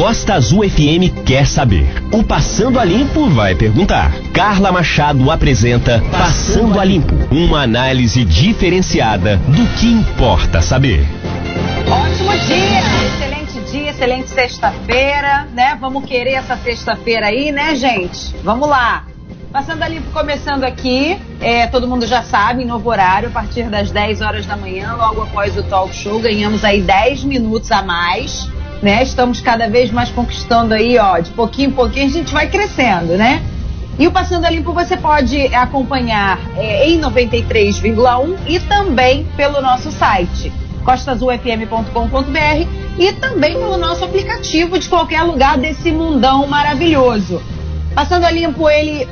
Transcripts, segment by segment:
Costa Azul FM quer saber. O Passando a Limpo vai perguntar. Carla Machado apresenta Passando a Limpo, uma análise diferenciada do que importa saber. Ótimo dia, excelente dia, excelente sexta-feira, né? Vamos querer essa sexta-feira aí, né, gente? Vamos lá. Passando a limpo, começando aqui, é, todo mundo já sabe, novo horário, a partir das 10 horas da manhã, logo após o talk show, ganhamos aí 10 minutos a mais, né? Estamos cada vez mais conquistando aí, ó, de pouquinho em pouquinho a gente vai crescendo, né? E o Passando a Limpo você pode acompanhar é, em 93,1 e também pelo nosso site costasufm.com.br e também pelo nosso aplicativo de qualquer lugar desse mundão maravilhoso. Passando a Limpo, ele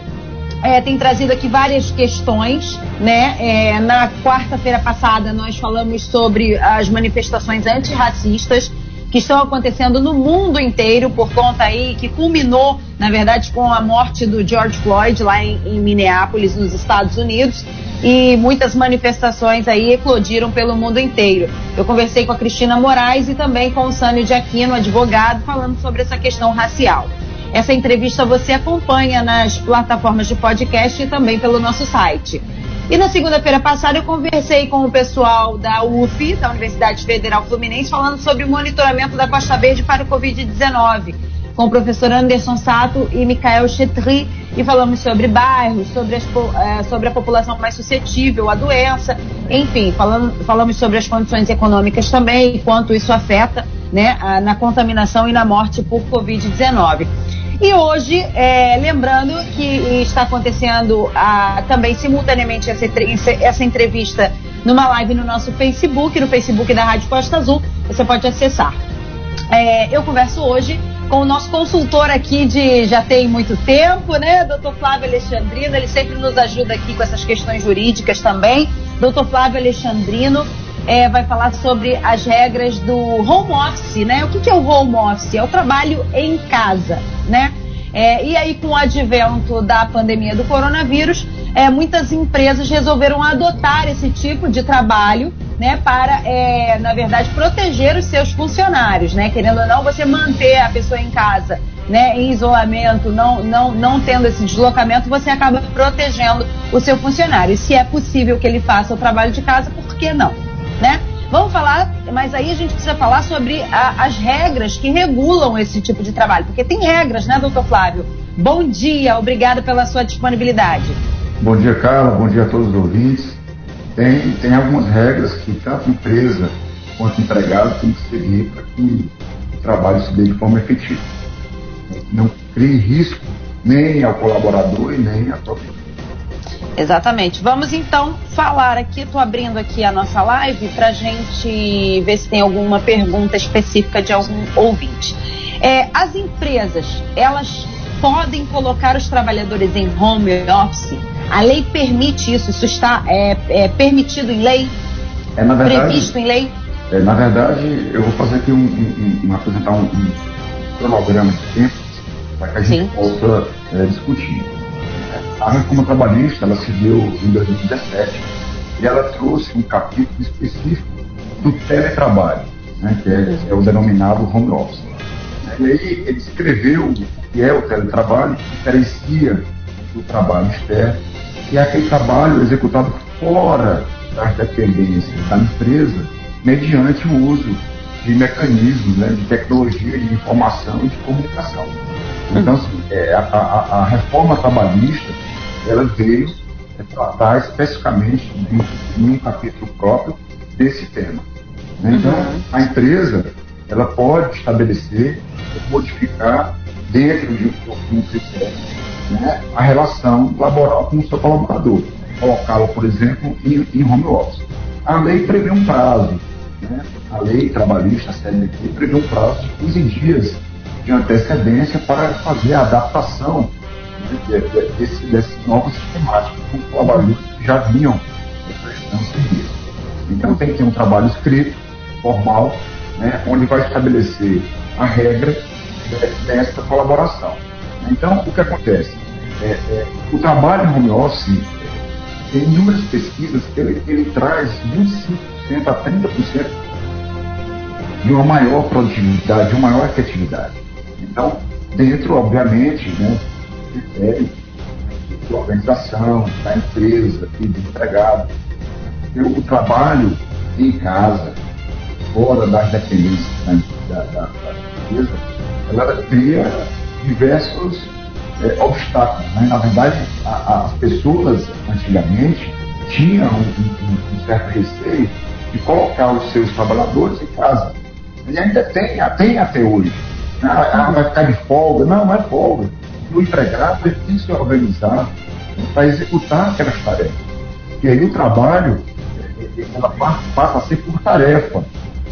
é, tem trazido aqui várias questões, né? É, na quarta-feira passada nós falamos sobre as manifestações antirracistas que estão acontecendo no mundo inteiro por conta aí que culminou, na verdade, com a morte do George Floyd lá em, em Minneapolis, nos Estados Unidos, e muitas manifestações aí eclodiram pelo mundo inteiro. Eu conversei com a Cristina Moraes e também com o Sânio de Aquino, advogado, falando sobre essa questão racial. Essa entrevista você acompanha nas plataformas de podcast e também pelo nosso site. E na segunda-feira passada eu conversei com o pessoal da UF, da Universidade Federal Fluminense, falando sobre o monitoramento da Costa Verde para o Covid-19, com o professor Anderson Sato e Michael Chetri, e falamos sobre bairros, sobre, as, eh, sobre a população mais suscetível à doença, enfim, falando, falamos sobre as condições econômicas também e quanto isso afeta né, na contaminação e na morte por Covid-19. E hoje, é, lembrando que está acontecendo a, também simultaneamente essa, essa entrevista numa live no nosso Facebook, no Facebook da Rádio Costa Azul, você pode acessar. É, eu converso hoje com o nosso consultor aqui de já tem muito tempo, né? Dr. Flávio Alexandrino, ele sempre nos ajuda aqui com essas questões jurídicas também. Dr. Flávio Alexandrino é, vai falar sobre as regras do home office, né? O que, que é o home office? É o trabalho em casa né? É, e aí, com o advento da pandemia do coronavírus, é, muitas empresas resolveram adotar esse tipo de trabalho, né, para, é, na verdade, proteger os seus funcionários, né? Querendo ou não, você manter a pessoa em casa, né, em isolamento, não, não, não tendo esse deslocamento, você acaba protegendo o seu funcionário. E se é possível que ele faça o trabalho de casa, por que não, né? Vamos falar, mas aí a gente precisa falar sobre a, as regras que regulam esse tipo de trabalho, porque tem regras, né, doutor Flávio? Bom dia, obrigada pela sua disponibilidade. Bom dia, Carla, bom dia a todos os ouvintes. Tem, tem algumas regras que tanto empresa quanto empregado tem que seguir para que o trabalho se dê de forma efetiva. Não crie risco nem ao colaborador e nem à própria Exatamente. Vamos então falar aqui, estou abrindo aqui a nossa live para a gente ver se tem alguma pergunta específica de algum ouvinte. É, as empresas, elas podem colocar os trabalhadores em home office? A lei permite isso? Isso está é, é permitido em lei? É, na verdade, Previsto em lei? É, na verdade, eu vou fazer aqui um, um, um apresentar um, um, cronograma de tempo para que a gente Sim. possa é, discutir. A reforma trabalhista ela se deu em 2017 e ela trouxe um capítulo específico do teletrabalho, né, que, é, é, o denominado home office. E aí ele escreveu o que é o teletrabalho, que diferencia do trabalho externo, que é aquele trabalho executado fora das dependências da empresa, mediante o uso de mecanismos, né, de tecnologia de informação e de comunicação. Então, assim, é, a, a, a reforma trabalhista ela veio tratar especificamente em um capítulo próprio desse tema. Né? Então, uhum. a empresa ela pode estabelecer, modificar dentro de um critério né, a relação laboral com o seu colaborador, colocá-lo, por exemplo, em, em, home office. A lei prevê um prazo, né? a lei trabalhista, a CLT, prevê um prazo de 15 dias de antecedência para fazer a adaptação desse, desses novos sistemáticos com colaboradores que já vinham prestando serviço. Então tem que ter um trabalho escrito, formal, né, onde vai estabelecer a regra dessa colaboração. Então, o que acontece? É, é, o trabalho em home office, tem inúmeras pesquisas ele, ele traz 25% a 30% de uma maior produtividade, de uma maior efetividade. Então, dentro, obviamente, né, critério de organização, da empresa e do empregado. O trabalho em casa, fora das dependências da, da, da empresa, ela cria diversos é, obstáculos. Né? Na verdade, a, as pessoas antigamente tinham um, um, um, certo receio de colocar os seus trabalhadores em casa. E ainda tem, tem até hoje. Ah, ah, vai ficar de folga. Não, não é folga. O empregado ele tem que se organizar para executar aquelas tarefas. E aí o trabalho ela passa a ser por tarefa.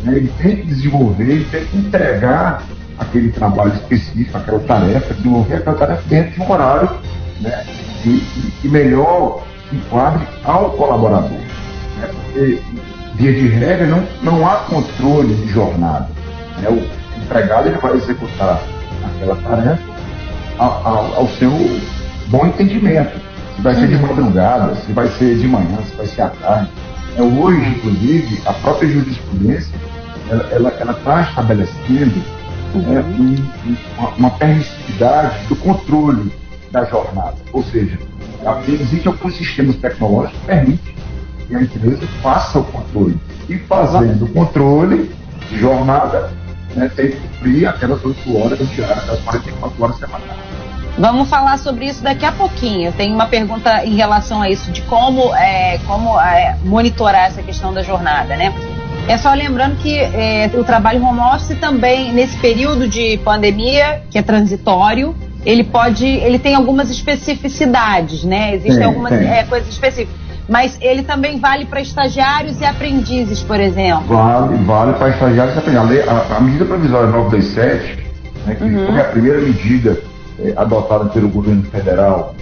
Né? Ele tem que desenvolver, ele tem que entregar aquele trabalho específico, aquela tarefa, desenvolver aquela tarefa dentro de um horário né? que, que melhor enquadre ao colaborador. Né? Porque, via de regra, não, não há controle de jornada. Né? O empregado ele vai executar aquela tarefa ao, ao, ao seu bom entendimento. Se vai ser de uhum. madrugada, se vai ser de manhã, se vai ser à tarde. É, hoje, inclusive, a própria jurisprudência ela está estabelecendo uhum. é, um, uma, uma permissividade do controle da jornada. Ou seja, existem alguns sistemas tecnológicos que permitem que a empresa faça o controle. E fazendo o controle de jornada, né, tem que cumprir aquelas 8 horas diárias, das 44 horas semanais. Vamos falar sobre isso daqui a pouquinho. Tem uma pergunta em relação a isso, de como, é, como é, monitorar essa questão da jornada, né? É só lembrando que é, o trabalho home office também, nesse período de pandemia, que é transitório, ele pode, ele tem algumas especificidades, né? Existem algumas é, coisas específicas. Mas ele também vale para estagiários e aprendizes, por exemplo. Vale, vale para estagiários e aprendizes. A, a, medida provisória 927, né, que uhum. foi a primeira medida é, adotada pelo governo federal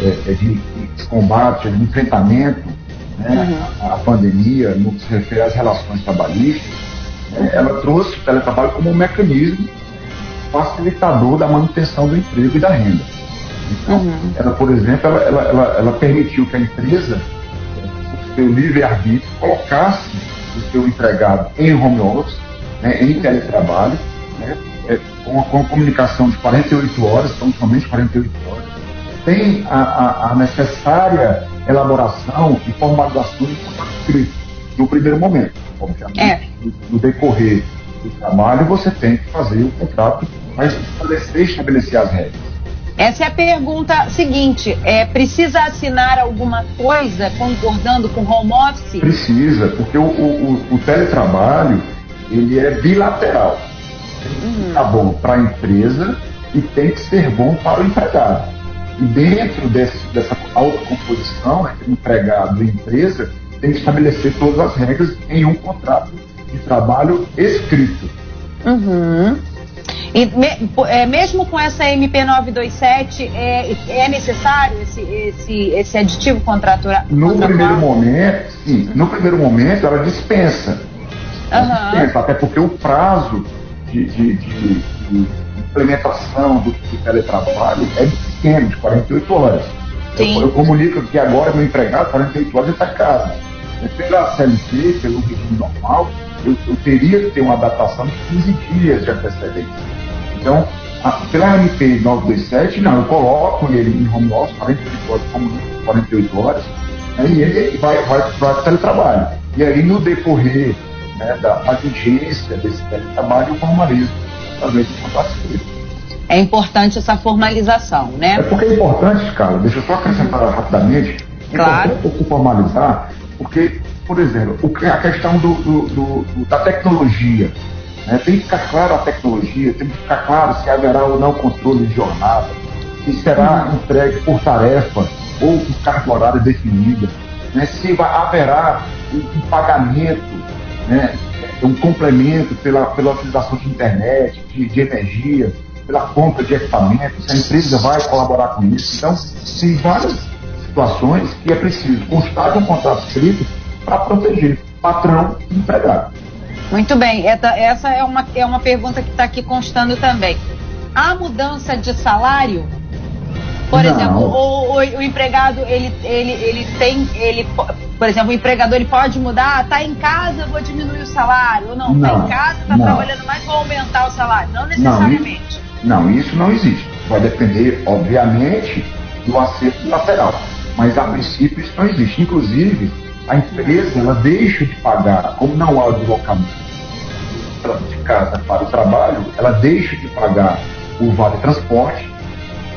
é, de, de combate, de enfrentamento né, uhum. à, pandemia, no que se refere às relações trabalhistas, né, ela trouxe o teletrabalho como um mecanismo facilitador da manutenção do emprego e da renda. Então, uhum. ela, por exemplo, ela, ela, ela, ela permitiu que a empresa, seu livre-arbítrio, colocasse o seu empregado em home office, né, em teletrabalho, né, é, com, com comunicação de 48 horas, então somente 48 horas, tem a, a, a necessária elaboração e formalização do contrato escrito no primeiro momento. Obviamente, é. no, no, decorrer do trabalho, você tem que fazer o contrato para estabelecer, estabelecer as regras. Essa é a pergunta seguinte: é, precisa assinar alguma coisa concordando com o home office? Precisa, porque o, o, o teletrabalho ele é bilateral. Que estar bom para a empresa e tem que ser bom para o empregado. E dentro desse, dessa autocomposição entre empregado e empresa, tem que estabelecer todas as regras em um contrato de trabalho escrito. Uhum. E me, é, mesmo com essa MP927, é, é necessário esse, esse, esse aditivo contratual? No primeiro momento, sim. No primeiro momento, ela dispensa. Ela uhum. dispensa até porque o prazo de, de, de, de implementação do, do, teletrabalho é pequeno, de 48 horas. Eu, eu, comunico que agora meu empregado, 48 horas, está em casa. Pela CLT, pelo regime normal, eu, eu, teria que ter uma adaptação de 15 dias de antecedência. Então, a, pela MP 927, não, eu coloco ele em home office 48 horas, comunico 48 horas, né, e ele vai, vai para o teletrabalho. E aí, no decorrer né, da, vigência desse teletrabalho, eu formalizo através do escrito. É importante essa formalização, né? É porque é importante, cara, deixa eu só acrescentar uhum. rapidamente, é claro. importante formalizar, porque, por exemplo, a questão do, do, do, da tecnologia, né? tem que ficar claro a tecnologia, tem que ficar claro se haverá ou não controle de jornada, se será entregue por tarefa ou por carga horária definida, né? se haverá um, pagamento né, um complemento pela, pela utilização de internet, de, de energia, pela compra de equipamentos, a empresa vai colaborar com isso. Então, tem várias situações que é preciso constar de um contrato escrito para proteger patrão e empregado. Muito bem, essa é uma, é uma pergunta que está aqui constando também. A mudança de salário por não. exemplo, o, o, o, empregado, ele, ele, ele tem, ele, por exemplo, o empregador ele pode mudar, tá em casa, vou diminuir o salário, ou não, não tá em casa, tá não. trabalhando mais, vou aumentar o salário, não necessariamente. Não, isso não existe. Vai depender, obviamente, do acerto lateral. Mas a princípio isso não existe. Inclusive, a empresa ela deixa de pagar, como não há deslocamento de casa para o trabalho, ela deixa de pagar o vale transporte.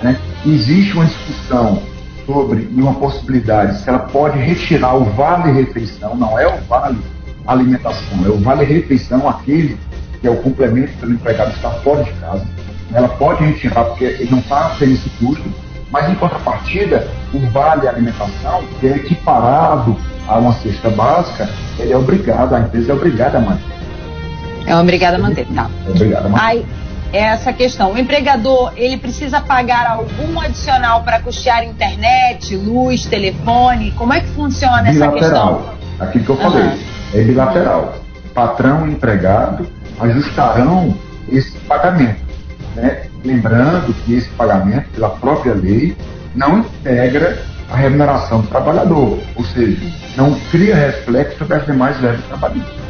Né? Existe uma discussão sobre uma possibilidade se ela pode retirar o vale refeição, não é o vale alimentação, é o vale refeição, aquele que é o complemento para o empregado estar fora de casa. Ela pode retirar porque ele não está tendo esse custo, mas em contrapartida, o vale alimentação, é equiparado a uma cesta básica, ele é obrigado, a empresa é obrigada a manter. É obrigada a manter, tá. É obrigada a manter. Aí, é essa questão. O empregador, ele precisa pagar algum adicional para custear internet, luz, telefone? Como é que funciona bilateral. essa questão? Aquilo que eu falei. Uhum. É bilateral. Patrão e empregado ajustarão esse pagamento. Né? Lembrando que esse pagamento, pela própria lei, não integra a remuneração do trabalhador, ou seja, não cria reflexo sobre as demais verbas trabalhistas.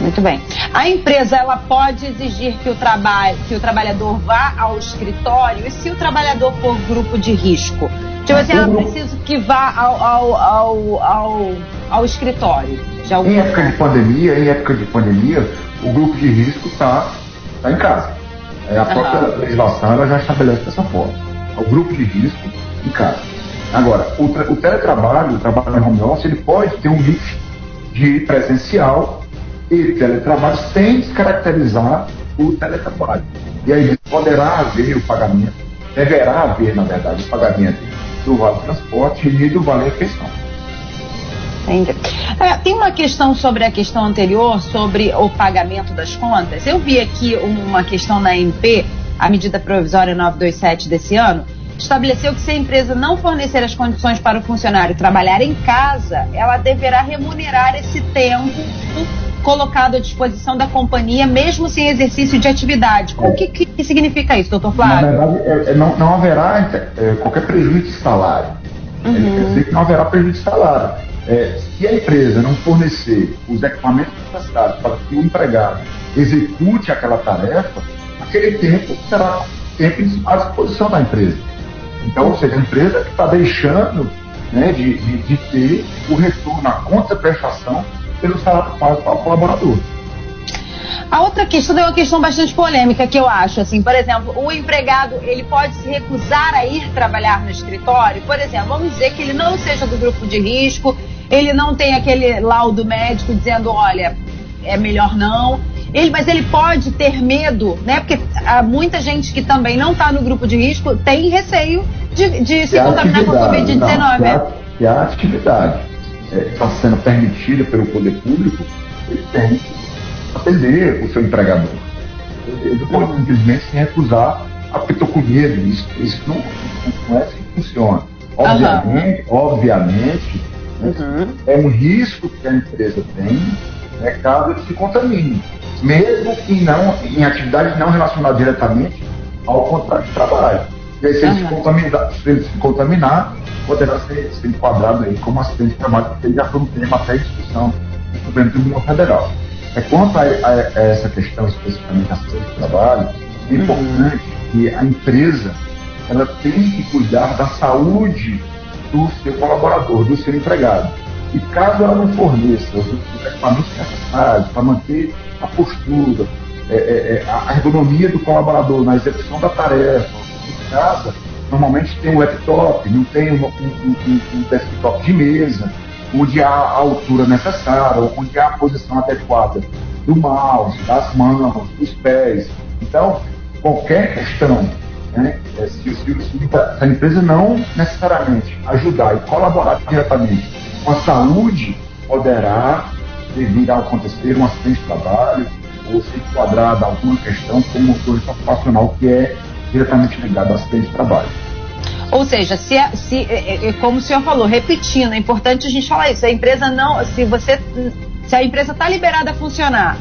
Muito bem. A empresa ela pode exigir que o, trabalho, que o trabalhador vá ao escritório e se o trabalhador for grupo de risco? Tipo assim, eu ah, preciso que vá ao, ao, ao, ao, ao escritório. Já em época de pandemia, em época de pandemia, o grupo de risco está tá em casa. É, a própria legislação ela já estabelece dessa forma. O grupo de risco em casa. Agora, o, o teletrabalho, o trabalho em home office, ele pode ter um mix de presencial e teletrabalho sem descaracterizar o teletrabalho. E aí poderá haver o pagamento, deverá haver, na verdade, o pagamento do vale transporte e do vale refeição. Entendi. É, tem uma questão sobre a questão anterior, sobre o pagamento das contas. Eu vi aqui uma questão na MP, a medida provisória 927 desse ano, estabeleceu que se a empresa não fornecer as condições para o funcionário trabalhar em casa, ela deverá remunerar esse tempo colocado à disposição da companhia, mesmo sem exercício de atividade. O que, que significa isso, doutor Flávio? Na verdade, é, é, não, não, haverá é, qualquer prejuízo de salário. Uhum. Quer dizer que não haverá prejuízo de salário. É, se a empresa não fornecer os equipamentos necessários para que o empregado execute aquela tarefa, aquele tempo será tempo à disposição da empresa. Então, ou seja, a empresa que está deixando né, de, de, de, ter o retorno, a conta prestação pelo salário pago para o colaborador. A outra questão é uma questão bastante polêmica que eu acho, assim, por exemplo, o empregado ele pode se recusar a ir trabalhar no escritório, por exemplo, vamos dizer que ele não seja do grupo de risco, ele não tem aquele laudo médico dizendo, olha, é melhor não. Ele, mas ele pode ter medo, né? Porque há muita gente que também não está no grupo de risco tem receio de, de se contaminar com a Covid-19. Que a atividade está é, sendo permitida pelo poder público, ele tem que atender o seu empregador. Ele não pode simplesmente se recusar a porque estou com medo. Isso, isso não, não é assim que funciona. Obviamente, uhum. obviamente uhum. é um risco que a empresa tem né, caso ele se contamine. Mesmo que não, em atividades não relacionadas diretamente ao contrato de trabalho. E aí, se, ele, se, contaminar, se ele se contaminar, poderá ser, ser enquadrado aí como acidente de trabalho, porque já foi um tema até discussão no Supremo Tribunal Federal. É, quanto a, a, a, essa questão especificamente acidente de trabalho, é uhum. importante que a empresa ela tem que cuidar da saúde do seu colaborador, do seu empregado. E caso ela não forneça os equipamentos necessários para manter a postura, é, é, é a ergonomia do colaborador na execução da tarefa, em casa, normalmente tem um laptop, não tem um, um, um, um desktop de mesa, onde há a altura necessária, onde há a posição adequada do mouse, das mãos, dos pés. Então, qualquer questão, né, é, se, se, se, a empresa não necessariamente ajudar e colaborar diretamente com a saúde, poderá vir a acontecer um acidente de trabalho ou ser enquadrada alguma questão como motorista ocupacional que é diretamente ligado ao acidente de trabalho. Ou seja, se, se é, é, é, como o senhor falou, repetindo, é importante a gente falar isso. A empresa não, se você, se a empresa está liberada a funcionar,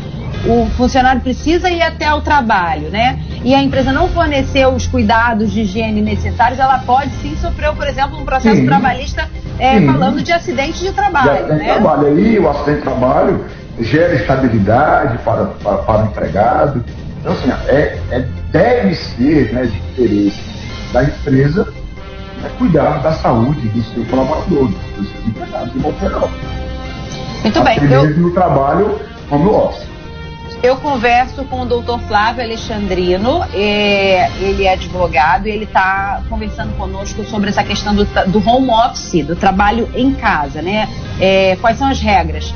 o funcionário precisa ir até o trabalho, né? E a empresa não forneceu os cuidados de higiene necessários, ela pode sim sofrer, por exemplo, um processo sim. trabalhista é, falando de acidente de trabalho. De acidente né? de trabalho. Aí o acidente de trabalho gera estabilidade para, para, para o empregado, Então, assim, é, é deve ser né, de interesse da empresa né, cuidar da saúde do seu colaborador, dos seus empregados, de modo geral. Muito bem. Eu... no trabalho home office. Eu converso com o doutor Flávio Alexandrino, é, ele é advogado e ele está conversando conosco sobre essa questão do, do, home office, do trabalho em casa, né? É, quais são as regras?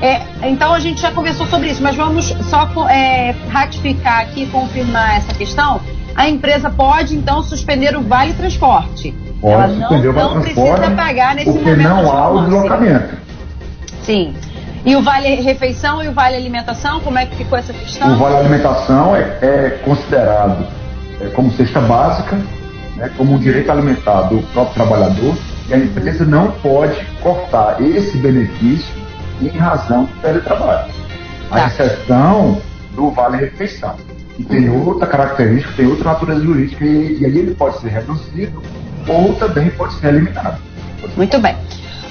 É, então a gente já conversou sobre isso, mas vamos só é, ratificar aqui, confirmar essa questão. A empresa pode então suspender o vale transporte. Pode Ela não, não precisa pagar nesse porque momento. Porque não há o deslocamento. Sim. E o vale refeição e o vale alimentação, como é que ficou essa questão? O vale alimentação é, é considerado é, como cesta básica, né, como um direito alimentar do próprio trabalhador, e a empresa não pode cortar esse benefício em razão do teletrabalho. A tá. exceção do vale refeição, que tem outra característica, tem outra natureza jurídica, e, e aí ele pode ser reduzido ou também pode ser eliminado. Muito bem.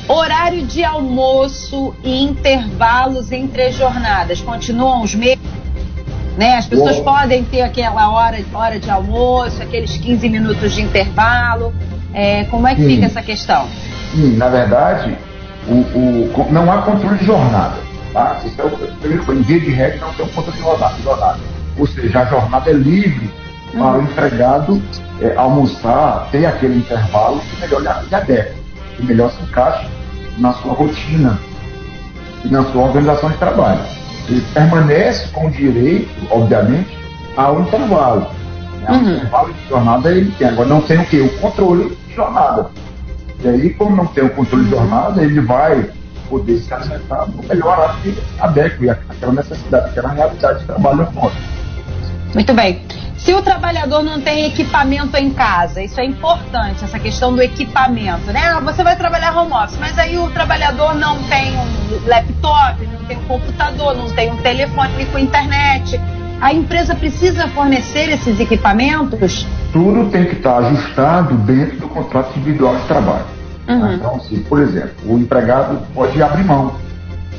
Horário de almoço e intervalos entre as jornadas continuam os mesmos? Né? As pessoas podem ter aquela hora, hora de almoço, aqueles 15 minutos de intervalo. É, como é que fica essa questão? Sim, na verdade, o, o, não há controle de jornada. Tá? Isso é o primeiro, em via de regra, não tem um controle de jornada. Ou seja, a jornada é livre uhum. para o empregado é, almoçar, ter aquele intervalo que melhor lhe adequa, que melhor se encaixa na sua rotina e na sua organização de trabalho. Ele permanece com o direito, obviamente, ao intervalo. Né? Uhum. O intervalo de jornada ele tem. Agora não tem o quê? O controle de jornada. E aí, como não tem o controle de jornada, ele vai poder se alimentar no melhor horário que adeque àquela necessidade, aquela realidade de trabalho. Muito bem. Se o trabalhador não tem equipamento em casa, isso é importante, essa questão do equipamento, né? Ah, você vai trabalhar home office, mas aí o trabalhador não tem um laptop, não tem um computador, não tem um telefone com internet. A empresa precisa fornecer esses equipamentos? Tudo tem que estar ajustado dentro do contrato individual de trabalho. Uhum. Então, se, por exemplo, o empregado pode abrir mão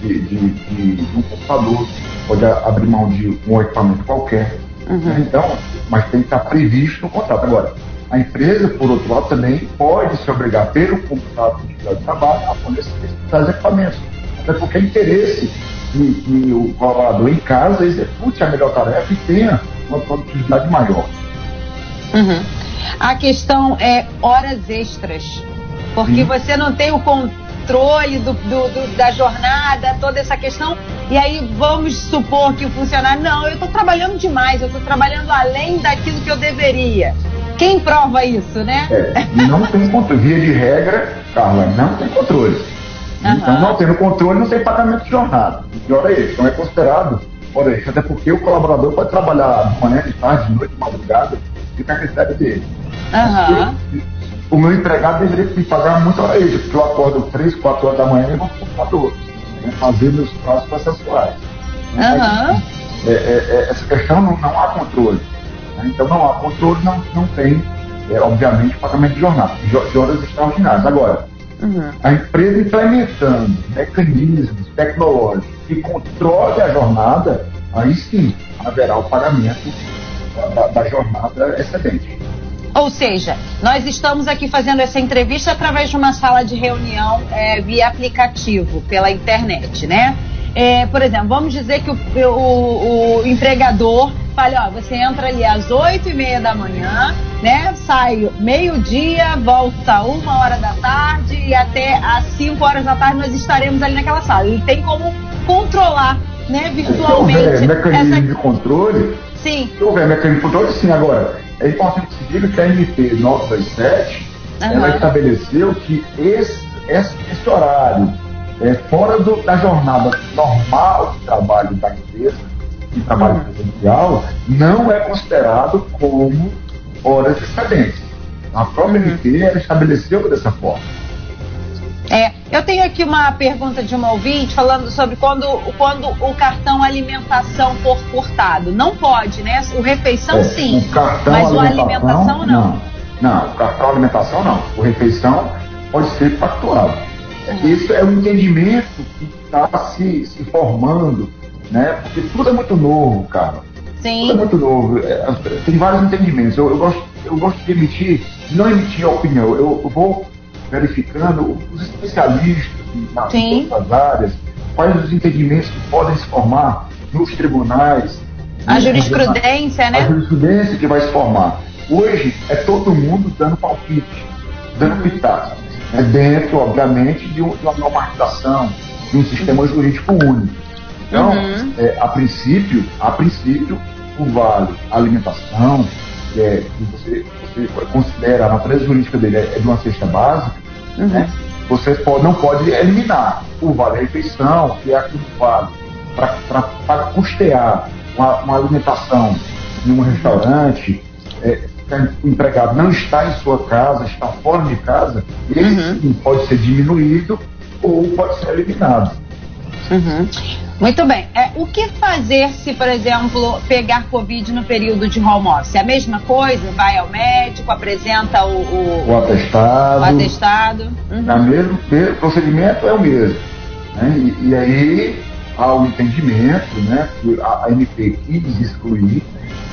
de, de, de, de um computador, pode abrir mão de um equipamento qualquer Uhum. Então, mas tem que estar previsto no contrato. Agora, a empresa, por outro lado, também pode se obrigar pelo contrato de trabalho a fornecer esses equipamentos. Até porque é interesse que, que o colaborador em casa execute a melhor tarefa e tenha uma produtividade maior. Uhum. A questão é horas extras. Porque Sim. você não tem o controle controle do, do, do, da jornada, toda essa questão. E aí vamos supor que o funcionário, não, eu estou trabalhando demais, eu estou trabalhando além daquilo que eu deveria. Quem prova isso, né? É, não tem controle. Via de regra, Carla, não tem controle. Uhum. Então, não tendo controle, não tem pagamento de jornada. O pior é isso. Então, é considerado Olha, até porque o colaborador pode trabalhar de manhã, de tarde, de noite, de madrugada, fica a critério dele. Uhum o meu empregado deveria me pagar muito hora extra, porque eu acordo 3, 4 horas da manhã e vou para o computador, né, fazer meus prazos processuais. Uhum. É, é, é, essa questão não, não há controle. Né? Então não há controle, não, não tem, é, obviamente, pagamento de jornada, de, de horas extraordinárias. Agora, uhum. a empresa implementando mecanismos tecnológicos que controle a jornada, aí sim haverá o pagamento da, da jornada excedente. Ou seja, nós estamos aqui fazendo essa entrevista através de uma sala de reunião é, via aplicativo, pela internet, né? É, por exemplo, vamos dizer que o, o, o empregador fale, ó, você entra ali às oito e meia da manhã, né? Sai meio-dia, volta uma hora da tarde e até às cinco horas da tarde nós estaremos ali naquela sala. Ele tem como controlar, né, virtualmente. Se houver mecanismo essa... de controle. Sim. Se houver mecanismo de controle, sim. Agora, é importante que se diga que a MP 927 uhum. ela estabeleceu que esse, esse, esse horário é, fora do, da jornada normal de trabalho da empresa, de trabalho uhum. presencial, não é considerado como horas excedentes. A própria uhum. MP ela estabeleceu dessa forma. É, eu tenho aqui uma pergunta de uma ouvinte falando sobre quando, quando o cartão alimentação for cortado. Não pode, né? O refeição é, sim, o cartão mas o alimentação não. não. Não, o cartão alimentação não. O refeição pode ser facturado. Uhum. Esse é o entendimento que está se, se formando, né? Porque tudo é muito novo, cara. Sim. é muito novo. É, tem vários entendimentos. Eu, eu, gosto, eu gosto de emitir, não emitir a opinião. Eu, eu vou verificando os especialistas nas outras áreas, quais os entendimentos que podem se formar nos tribunais. A jurisprudência, né? A jurisprudência que vai se formar. Hoje é todo mundo dando palpite, dando pitaco. É dentro, obviamente, de, um, de uma normatização, de um sistema jurídico único. Então, uhum. é, a princípio, a princípio, o vale alimentação, que, é, que você, você considera a natureza jurídica dele é, é de uma cesta básica, uhum. né? você pode, não pode eliminar o vale refeição, que é aquilo que vale para custear uma, uma, alimentação em um restaurante, é, o empregado não está em sua casa, está fora de casa, esse uhum. pode ser diminuído ou pode ser eliminado. Uhum. Muito bem. É, o que fazer se, por exemplo, pegar Covid no período de home office? É a mesma coisa? Vai ao médico, apresenta o, o, o atestado. O atestado. Uhum. É mesmo, o procedimento é o mesmo. Né? E, e, aí há o entendimento, né, a, a MP quis excluir,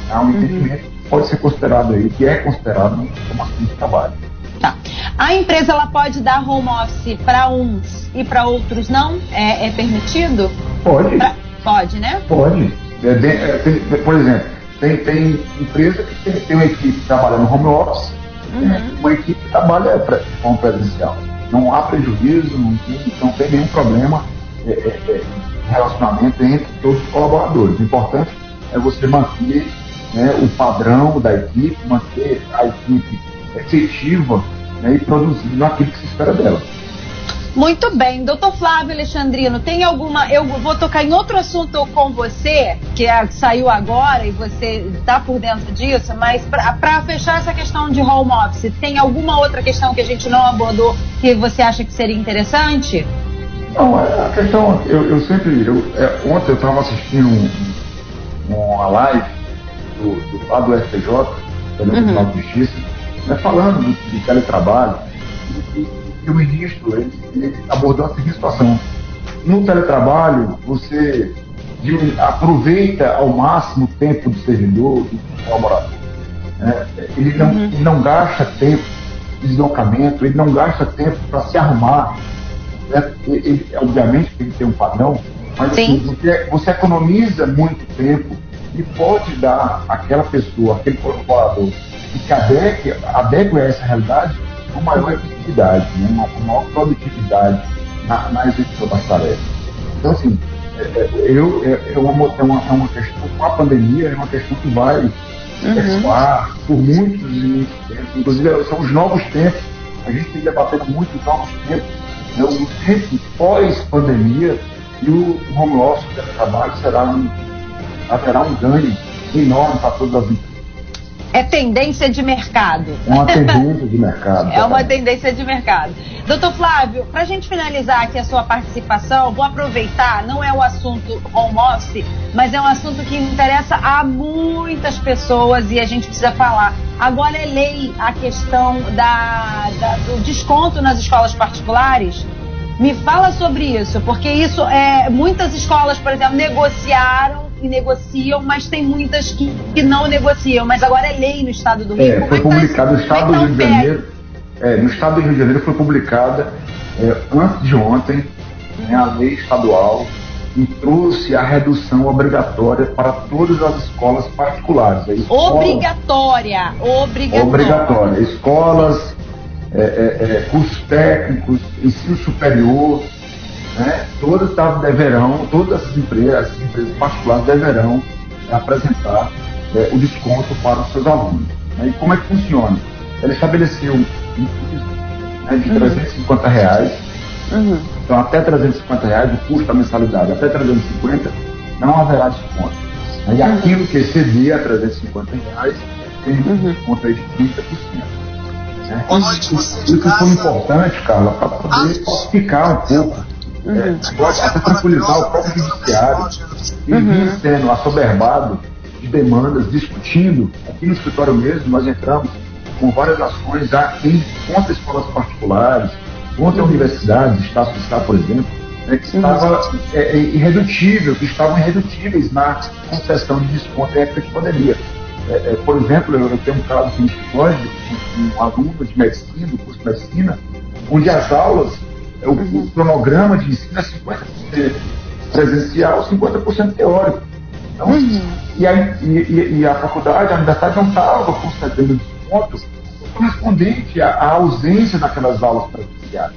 há um uhum. entendimento que pode ser considerado aí, que é considerado como acidente de trabalho. Tá. A empresa ela pode dar home office para uns e para outros não? É, é permitido? Pode. Pra... Pode, né? Pode. É, é, tem, por exemplo, tem, tem empresa que tem, tem uma equipe que trabalha no home office, uhum. né? uma equipe que trabalha de forma presencial. Não há prejuízo, não, não tem nenhum problema é, é, é, relacionamento entre todos os colaboradores. O importante é você manter né, o padrão da equipe, manter a equipe efetiva né, e produzindo aquilo que se espera dela. Muito bem, doutor Flávio Alexandrino, tem alguma. Eu vou tocar em outro assunto com você, que, é, saiu agora e você está por dentro disso, mas para fechar essa questão de home office, tem alguma outra questão que a gente não abordou que você acha que seria interessante? Não, é, a questão, eu, eu sempre. Eu, é, ontem eu estava assistindo um, uma live do, do, lá do STJ, pelo uhum. Tribunal de Justiça, né, falando do, do teletrabalho. E, e o ministro ele, ele abordou a seguinte situação. No teletrabalho, você aproveita ao máximo o tempo do servidor, do colaborador. Né? Ele, não, uhum. ele não gasta tempo de deslocamento, ele não gasta tempo para se arrumar. Né? Ele, obviamente tem que ter um padrão, mas assim, você, você economiza muito tempo e pode dar àquela pessoa, aquele colaborador, que se adeque, adeque a essa realidade, com maior efetividade, né? uma, maior produtividade na, na execução das tarefas. Então, assim, é, é, eu, é, é, uma, é, uma, é uma questão, com a pandemia, é uma questão que vai uhum. por muitos e muitos tempos. Inclusive, são os novos tempos. A gente tem debatendo muito os novos tempos. Né? O tempo pós-pandemia e o home office de trabalho será um, haverá um ganho enorme para todas as empresas é tendência de mercado. É uma tendência de mercado. é uma tendência de mercado. Doutor Flávio, para a gente finalizar aqui a sua participação, vou aproveitar, não é o assunto home office, mas é um assunto que interessa a muitas pessoas e a gente precisa falar. Agora é lei a questão da, da do desconto nas escolas particulares. Me fala sobre isso, porque isso é muitas escolas, por exemplo, negociaram que negociam, mas tem muitas que, que não negociam. Mas agora é lei no estado do Rio. É, foi é publicado no estado do Rio de Janeiro. É, no estado do Rio de Janeiro foi publicada é, antes de ontem né, a lei estadual e trouxe a redução obrigatória para todas as escolas particulares. Escola, obrigatória, obrigatória. Obrigatória. Escolas, é, é, é cursos técnicos, ensino superior, né, todas deverão, todas as empresas, as empresas particulares deverão apresentar é, o desconto para os seus alunos. Né? E como é que funciona? Ela estabeleceu um piso né, de uhum. 350 reais. Uhum. Então, até 350 reais, o custo da mensalidade, até 350, não haverá desconto. Né? E uhum. aquilo que exceder a 350 reais, tem um uhum. desconto aí de 30%. Né? Isso, isso foi importante, Carla, para poder falsificar um pouco uhum. é, até tranquilizar o próprio judiciário, que uhum. vinha sendo assoberbado de demandas, discutindo. Aqui no escritório mesmo, nós entramos com várias ações já em, contra escolas particulares, contra uhum. universidades, Estado Fiscal, por exemplo, né, que estava é, é, irredutível, que estavam irredutíveis na concessão de desconto em época de pandemia. É, é, por exemplo, eu, eu, tenho um caso aqui no escritório de um, um aluno de medicina, do curso de medicina, onde as aulas, o, o cronograma de ensino é 50% presencial, 50% teórico. Então, uhum. e, a, e, e, a faculdade, a universidade não estava concedendo desconto correspondente à, à, ausência daquelas aulas presenciais.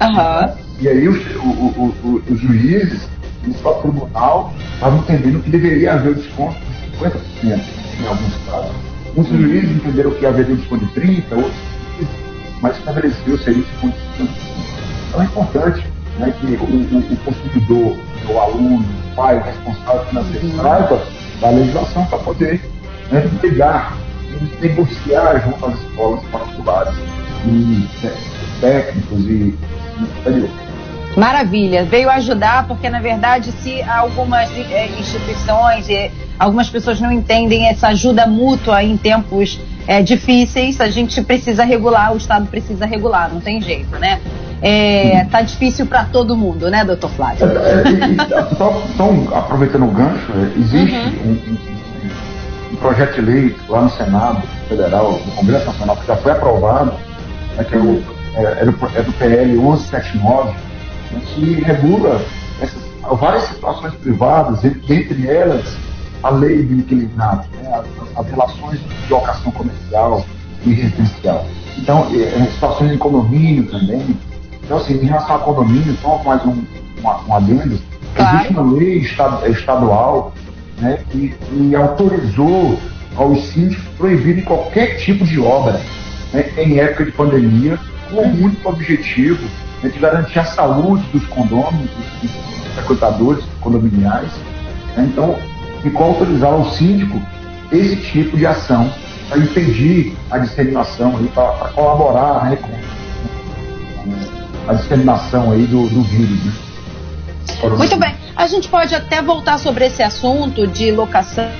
Uhum. E aí o, o, o, os juízes, no próprio tribunal, estavam entendendo que deveria haver desconto de 50% em alguns casos. Uns uhum. juízes entenderam que haveria desconto de 30%, outros mas estabeleceu-se aí desconto de 50%. Então é importante né, que o, o, o consumidor, o aluno, o pai, o responsável financeiro uhum. saiba da legislação para poder né, brigar e negociar junto às escolas particulares e né, técnicos e superior. Maravilha, veio ajudar porque na verdade se algumas é, instituições e algumas pessoas não entendem essa ajuda mútua em tempos é, difíceis, a gente precisa regular, o Estado precisa regular, não tem jeito, né? É, tá difícil para todo mundo, né, doutor Flávio? É, e, só, só aproveitando o gancho, é, existe uhum. um, um, projeto de lei lá no Senado Federal, no Congresso Nacional, que já foi aprovado, né, que é, o, é, é, do, é do PL 1179, né, que regula essas, várias situações privadas, dentre elas a lei do inquilinato, né, as, as, relações de locação comercial e residencial. Então, é, situações de condomínio também, então, assim, em relação a condomínio, só mais um, uma, um adendo, claro. existe uma lei estadual né, que, que autorizou aos síndicos proibirem qualquer tipo de obra né, em época de pandemia, com o único objetivo né, de garantir a saúde dos condôminos, dos, dos frequentadores condominiais. Né, então, ficou autorizar ao síndico esse tipo de ação para impedir a disseminação, para colaborar né, com, com a disseminação aí do, do vírus. Né? Muito bem. A gente pode até voltar sobre esse assunto de locação,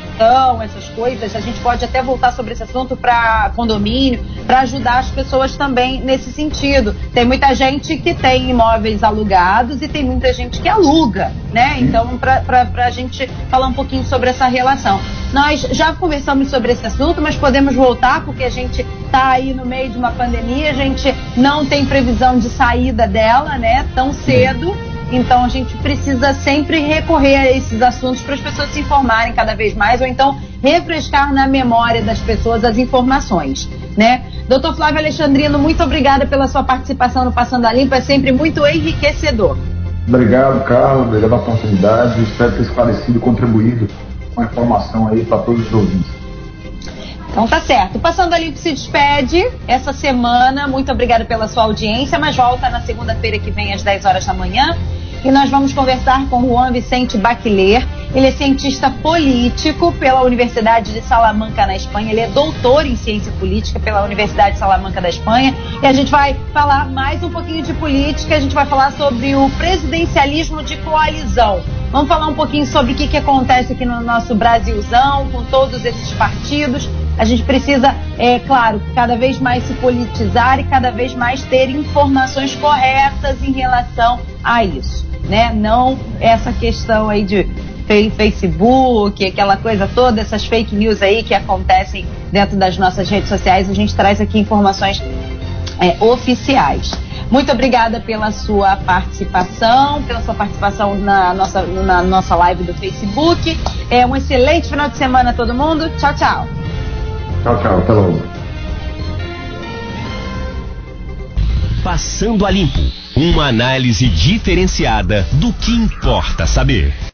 essas coisas. A gente pode até voltar sobre esse assunto para condomínio, para ajudar as pessoas também nesse sentido. Tem muita gente que tem imóveis alugados e tem muita gente que aluga, né? Então, para a gente falar um pouquinho sobre essa relação. Nós já conversamos sobre esse assunto, mas podemos voltar porque a gente está aí no meio de uma pandemia, a gente não tem previsão de saída dela, né? Tão cedo. Então a gente precisa sempre recorrer a esses assuntos para as pessoas se informarem cada vez mais, ou então refrescar na memória das pessoas as informações, né? Doutor Flávio Alexandrino, muito obrigada pela sua participação no Passando a Limpo, é sempre muito enriquecedor. Obrigado, Carlos, obrigado pela oportunidade, espero ter esclarecido e contribuído com a informação aí para todos os ouvintes. Então tá certo. Passando a Limpo se despede essa semana. Muito obrigada pela sua audiência, mas volta na segunda-feira que vem às 10 horas da manhã e nós vamos conversar com Juan Vicente Baquiler. Ele é cientista político pela Universidade de Salamanca, na Espanha. Ele é doutor em ciência política pela Universidade de Salamanca da Espanha. E a gente vai falar mais um pouquinho de política, a gente vai falar sobre o presidencialismo de coalizão. Vamos falar um pouquinho sobre o que, que acontece aqui no nosso Brasilzão, com todos esses partidos. A gente precisa, é claro, cada vez mais se politizar e cada vez mais ter informações corretas em relação a isso né? Não essa questão aí de Facebook, aquela coisa toda, essas fake news aí que acontecem dentro das nossas redes sociais, a gente traz aqui informações é, oficiais. Muito obrigada pela sua participação, pela sua participação na nossa, na nossa live do Facebook. É um excelente final de semana a todo mundo. Tchau, tchau. Tchau, tchau. Até logo. Passando a Limpo uma análise diferenciada do que importa saber.